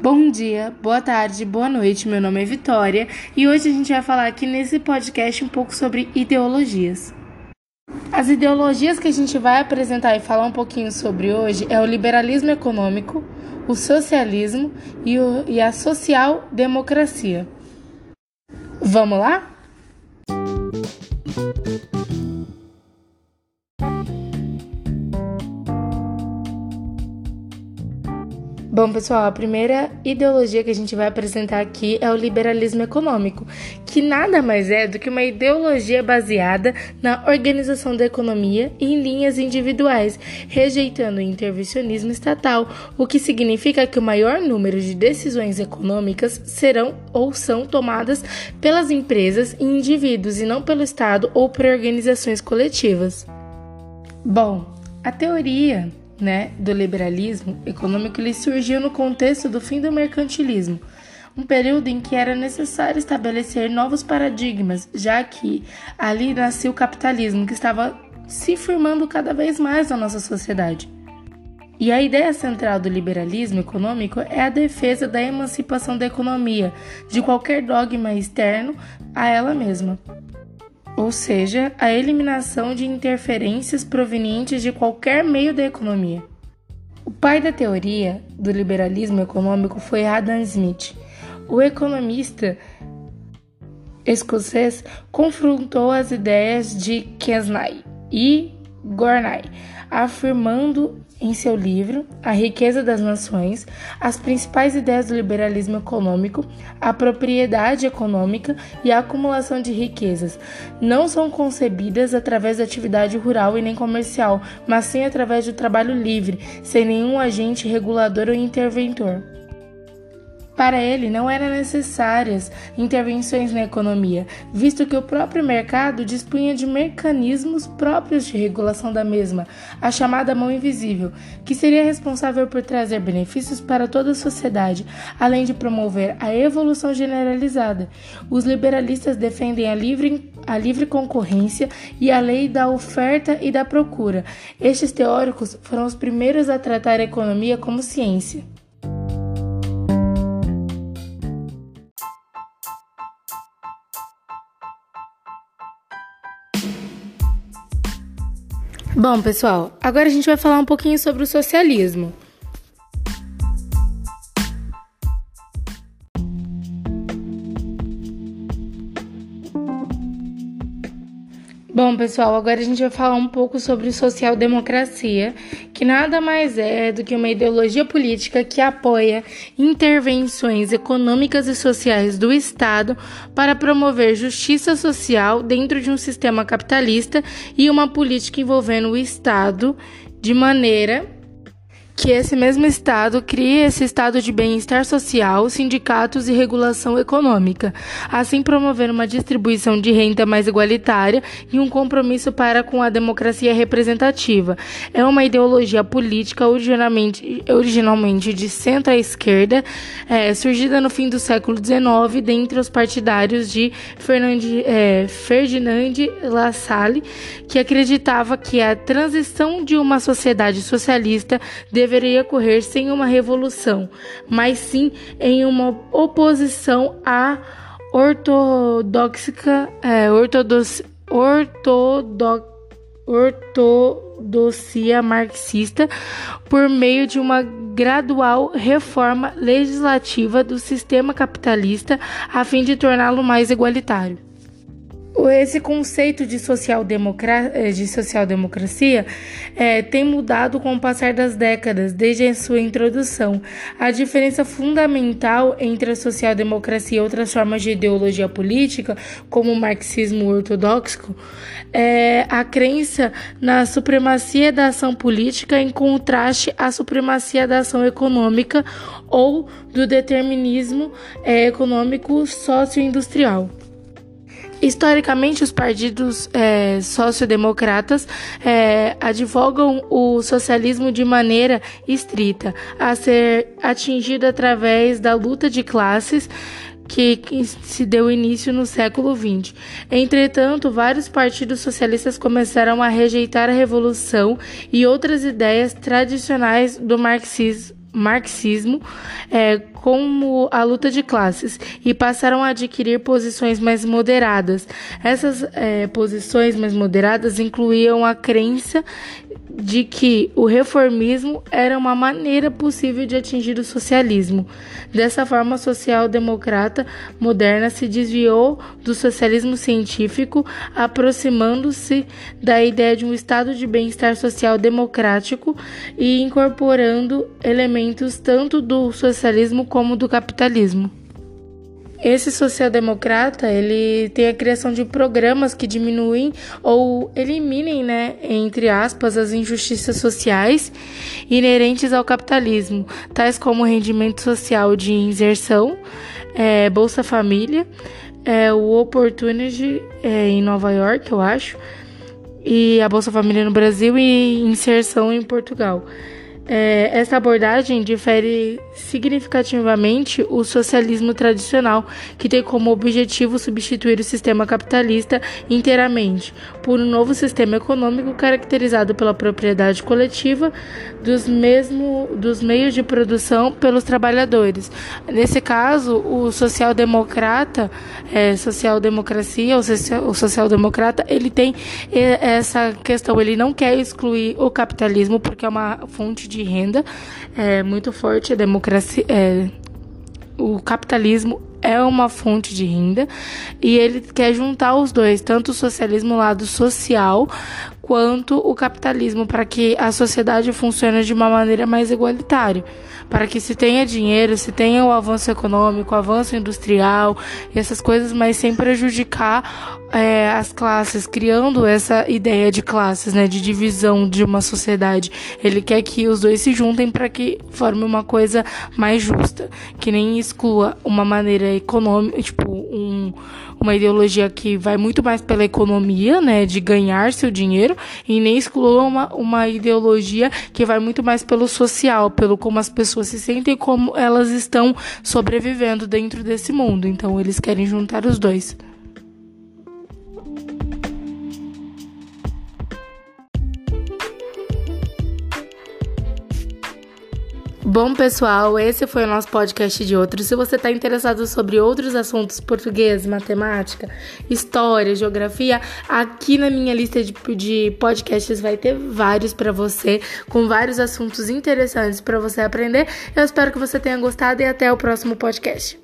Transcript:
Bom dia, boa tarde, boa noite. Meu nome é Vitória e hoje a gente vai falar aqui nesse podcast um pouco sobre ideologias. As ideologias que a gente vai apresentar e falar um pouquinho sobre hoje é o liberalismo econômico, o socialismo e, o, e a social-democracia. Vamos lá? Bom, pessoal, a primeira ideologia que a gente vai apresentar aqui é o liberalismo econômico, que nada mais é do que uma ideologia baseada na organização da economia em linhas individuais, rejeitando o intervencionismo estatal, o que significa que o maior número de decisões econômicas serão ou são tomadas pelas empresas e indivíduos e não pelo Estado ou por organizações coletivas. Bom, a teoria né, do liberalismo econômico ele surgiu no contexto do fim do mercantilismo, um período em que era necessário estabelecer novos paradigmas, já que ali nasceu o capitalismo que estava se firmando cada vez mais na nossa sociedade. E a ideia central do liberalismo econômico é a defesa da emancipação da economia de qualquer dogma externo a ela mesma ou seja, a eliminação de interferências provenientes de qualquer meio da economia. O pai da teoria do liberalismo econômico foi Adam Smith. O economista escocês confrontou as ideias de Kesnay e Gornay, afirmando em seu livro A Riqueza das Nações as principais ideias do liberalismo econômico, a propriedade econômica e a acumulação de riquezas não são concebidas através da atividade rural e nem comercial, mas sim através do trabalho livre, sem nenhum agente regulador ou interventor. Para ele, não eram necessárias intervenções na economia, visto que o próprio mercado dispunha de mecanismos próprios de regulação da mesma, a chamada mão invisível, que seria responsável por trazer benefícios para toda a sociedade, além de promover a evolução generalizada. Os liberalistas defendem a livre, a livre concorrência e a lei da oferta e da procura. Estes teóricos foram os primeiros a tratar a economia como ciência. Bom, pessoal, agora a gente vai falar um pouquinho sobre o socialismo. Bom, pessoal, agora a gente vai falar um pouco sobre social-democracia, que nada mais é do que uma ideologia política que apoia intervenções econômicas e sociais do Estado para promover justiça social dentro de um sistema capitalista e uma política envolvendo o Estado de maneira que esse mesmo Estado crie esse estado de bem-estar social, sindicatos e regulação econômica, assim promover uma distribuição de renda mais igualitária e um compromisso para com a democracia representativa. É uma ideologia política originalmente, originalmente de centro à esquerda, é, surgida no fim do século XIX dentre os partidários de Fernand, é, Ferdinand Lassalle, que acreditava que a transição de uma sociedade socialista deveria deveria ocorrer sem uma revolução, mas sim em uma oposição à ortodoxa, é, ortodox, ortodox, ortodoxia marxista por meio de uma gradual reforma legislativa do sistema capitalista a fim de torná-lo mais igualitário. Esse conceito de social-democracia eh, de social -democracia, é, tem mudado com o passar das décadas, desde a sua introdução. A diferença fundamental entre a social-democracia e outras formas de ideologia política, como o marxismo ortodoxo, é a crença na supremacia da ação política em contraste à supremacia da ação econômica ou do determinismo é, econômico socioindustrial. Historicamente, os partidos é, sociodemocratas é, advogam o socialismo de maneira estrita, a ser atingido através da luta de classes que, que, se deu início no século XX. Entretanto, vários partidos socialistas começaram a rejeitar a revolução e outras ideias tradicionais do marxismo marxismo é, como a luta de classes e passaram a adquirir posições mais moderadas. Essas é, posições mais moderadas incluíam a crença de que o reformismo era uma maneira possível de atingir o socialismo. Dessa forma, a social-democrata moderna se desviou do socialismo científico, aproximando-se da ideia de um estado de bem-estar social democrático e incorporando elementos tanto do socialismo como do capitalismo. Esse social-democrata, ele tem a criação de programas que diminuem ou eliminem, né, entre aspas, as injustiças sociais inerentes ao capitalismo, tais como o rendimento social de inserção, é, Bolsa Família, é, o Opportunity é, em Nova York, eu acho, e a Bolsa Família no Brasil e inserção em Portugal. É, essa abordagem difere significativamente o socialismo tradicional, que tem como objetivo substituir o sistema capitalista inteiramente por um novo sistema econômico caracterizado pela propriedade coletiva dos, mesmo, dos meios de produção pelos trabalhadores. Nesse caso, o social-democrata, é, social-democracia, o social-democrata, ele tem essa questão, ele não quer excluir o capitalismo porque é uma fonte de de renda é muito forte, a democracia, é, o capitalismo é uma fonte de renda e ele quer juntar os dois, tanto o socialismo lado social quanto o capitalismo para que a sociedade funcione de uma maneira mais igualitária, para que se tenha dinheiro, se tenha o avanço econômico, o avanço industrial e essas coisas, mas sem prejudicar é, as classes, criando essa ideia de classes, né, de divisão de uma sociedade. Ele quer que os dois se juntem para que forme uma coisa mais justa, que nem exclua uma maneira econômica, tipo uma ideologia que vai muito mais pela economia, né, de ganhar seu dinheiro, e nem exclua uma, uma ideologia que vai muito mais pelo social, pelo como as pessoas se sentem, como elas estão sobrevivendo dentro desse mundo. Então eles querem juntar os dois. Bom, pessoal, esse foi o nosso podcast de outros. Se você está interessado sobre outros assuntos, português, matemática, história, geografia, aqui na minha lista de, de podcasts vai ter vários para você, com vários assuntos interessantes para você aprender. Eu espero que você tenha gostado e até o próximo podcast.